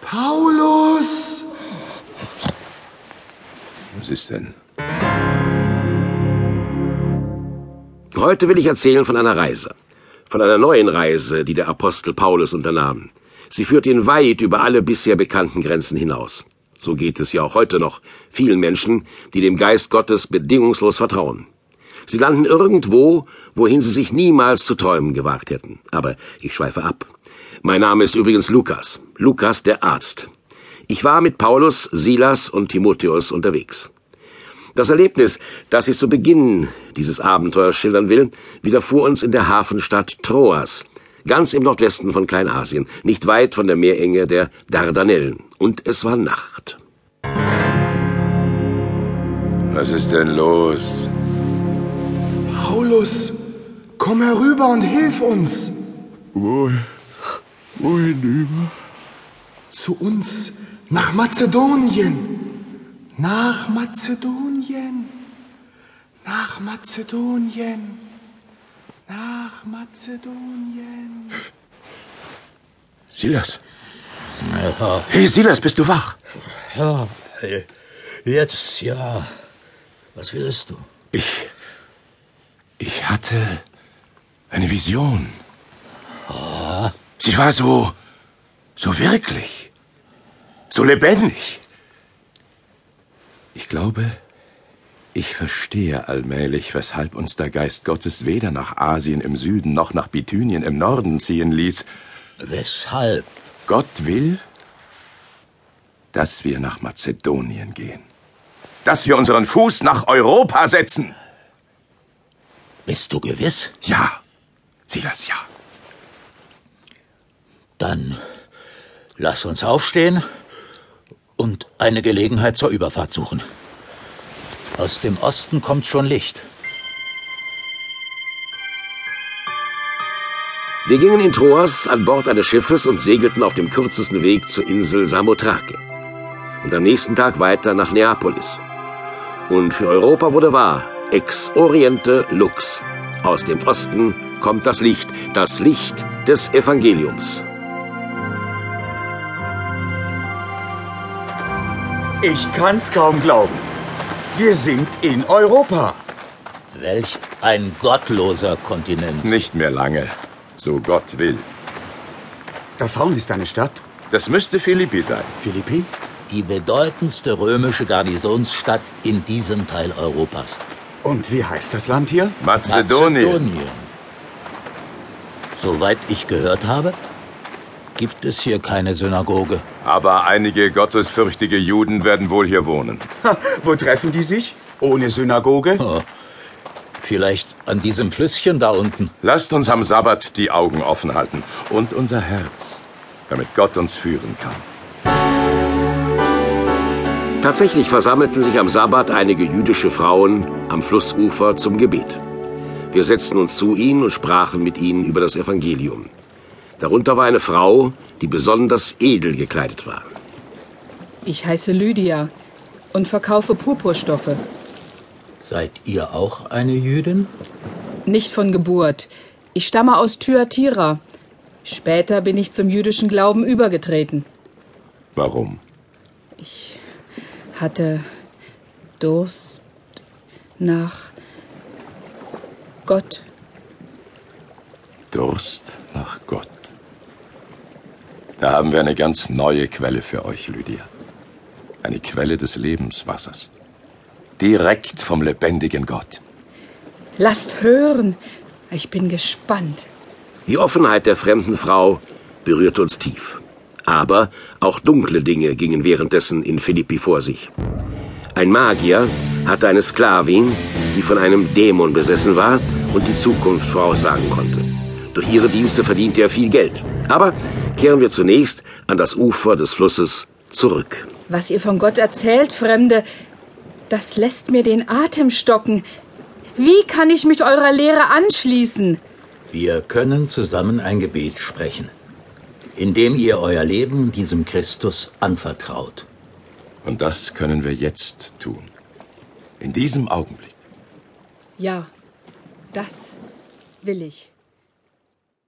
Paulus! Was ist denn? Heute will ich erzählen von einer Reise. Von einer neuen Reise, die der Apostel Paulus unternahm. Sie führt ihn weit über alle bisher bekannten Grenzen hinaus. So geht es ja auch heute noch vielen Menschen, die dem Geist Gottes bedingungslos vertrauen. Sie landen irgendwo, wohin sie sich niemals zu träumen gewagt hätten. Aber ich schweife ab. Mein Name ist übrigens Lukas. Lukas der Arzt. Ich war mit Paulus, Silas und Timotheus unterwegs. Das Erlebnis, das ich zu Beginn dieses Abenteuers schildern will, widerfuhr uns in der Hafenstadt Troas, ganz im Nordwesten von Kleinasien, nicht weit von der Meerenge der Dardanellen. Und es war Nacht. Was ist denn los? Paulus, komm herüber und hilf uns. Wo, wohin über? Zu uns, nach Mazedonien. Nach Mazedonien. Nach Mazedonien. Nach Mazedonien. Silas. Ja, Hey, Silas, bist du wach? ja, jetzt ja. Was willst du? Ich. Ich hatte eine Vision. Sie war so. so wirklich. So lebendig. Ich glaube, ich verstehe allmählich, weshalb uns der Geist Gottes weder nach Asien im Süden noch nach Bithynien im Norden ziehen ließ. Weshalb? Gott will, dass wir nach Mazedonien gehen. Dass wir unseren Fuß nach Europa setzen. Bist du gewiss? Ja, Silas, ja. Dann lass uns aufstehen und eine Gelegenheit zur Überfahrt suchen. Aus dem Osten kommt schon Licht. Wir gingen in Troas an Bord eines Schiffes und segelten auf dem kürzesten Weg zur Insel Samothrake. Und am nächsten Tag weiter nach Neapolis. Und für Europa wurde wahr, ex oriente lux. Aus dem Osten kommt das Licht, das Licht des Evangeliums. Ich kann's kaum glauben. Wir sind in Europa. Welch ein gottloser Kontinent. Nicht mehr lange, so Gott will. Da vorne ist eine Stadt. Das müsste Philippi sein. Philippi? Die bedeutendste römische Garnisonsstadt in diesem Teil Europas. Und wie heißt das Land hier? Mazedonien. Mazedonien. Soweit ich gehört habe, gibt es hier keine Synagoge. Aber einige gottesfürchtige Juden werden wohl hier wohnen. Ha, wo treffen die sich? Ohne Synagoge? Oh, vielleicht an diesem Flüsschen da unten. Lasst uns am Sabbat die Augen offen halten und unser Herz, damit Gott uns führen kann. Tatsächlich versammelten sich am Sabbat einige jüdische Frauen am Flussufer zum Gebet. Wir setzten uns zu ihnen und sprachen mit ihnen über das Evangelium. Darunter war eine Frau, die besonders edel gekleidet war. Ich heiße Lydia und verkaufe Purpurstoffe. Seid ihr auch eine Jüdin? Nicht von Geburt. Ich stamme aus Thyatira. Später bin ich zum jüdischen Glauben übergetreten. Warum? Ich hatte Durst nach Gott. Durst nach Gott. Da haben wir eine ganz neue Quelle für euch, Lydia. Eine Quelle des Lebenswassers. Direkt vom lebendigen Gott. Lasst hören. Ich bin gespannt. Die Offenheit der fremden Frau berührte uns tief. Aber auch dunkle Dinge gingen währenddessen in Philippi vor sich. Ein Magier hatte eine Sklavin, die von einem Dämon besessen war und die Zukunft voraussagen konnte. Durch ihre Dienste verdiente er viel Geld. Aber kehren wir zunächst an das Ufer des Flusses zurück. Was ihr von Gott erzählt, Fremde, das lässt mir den Atem stocken. Wie kann ich mich eurer Lehre anschließen? Wir können zusammen ein Gebet sprechen, indem ihr euer Leben diesem Christus anvertraut. Und das können wir jetzt tun. In diesem Augenblick. Ja, das will ich.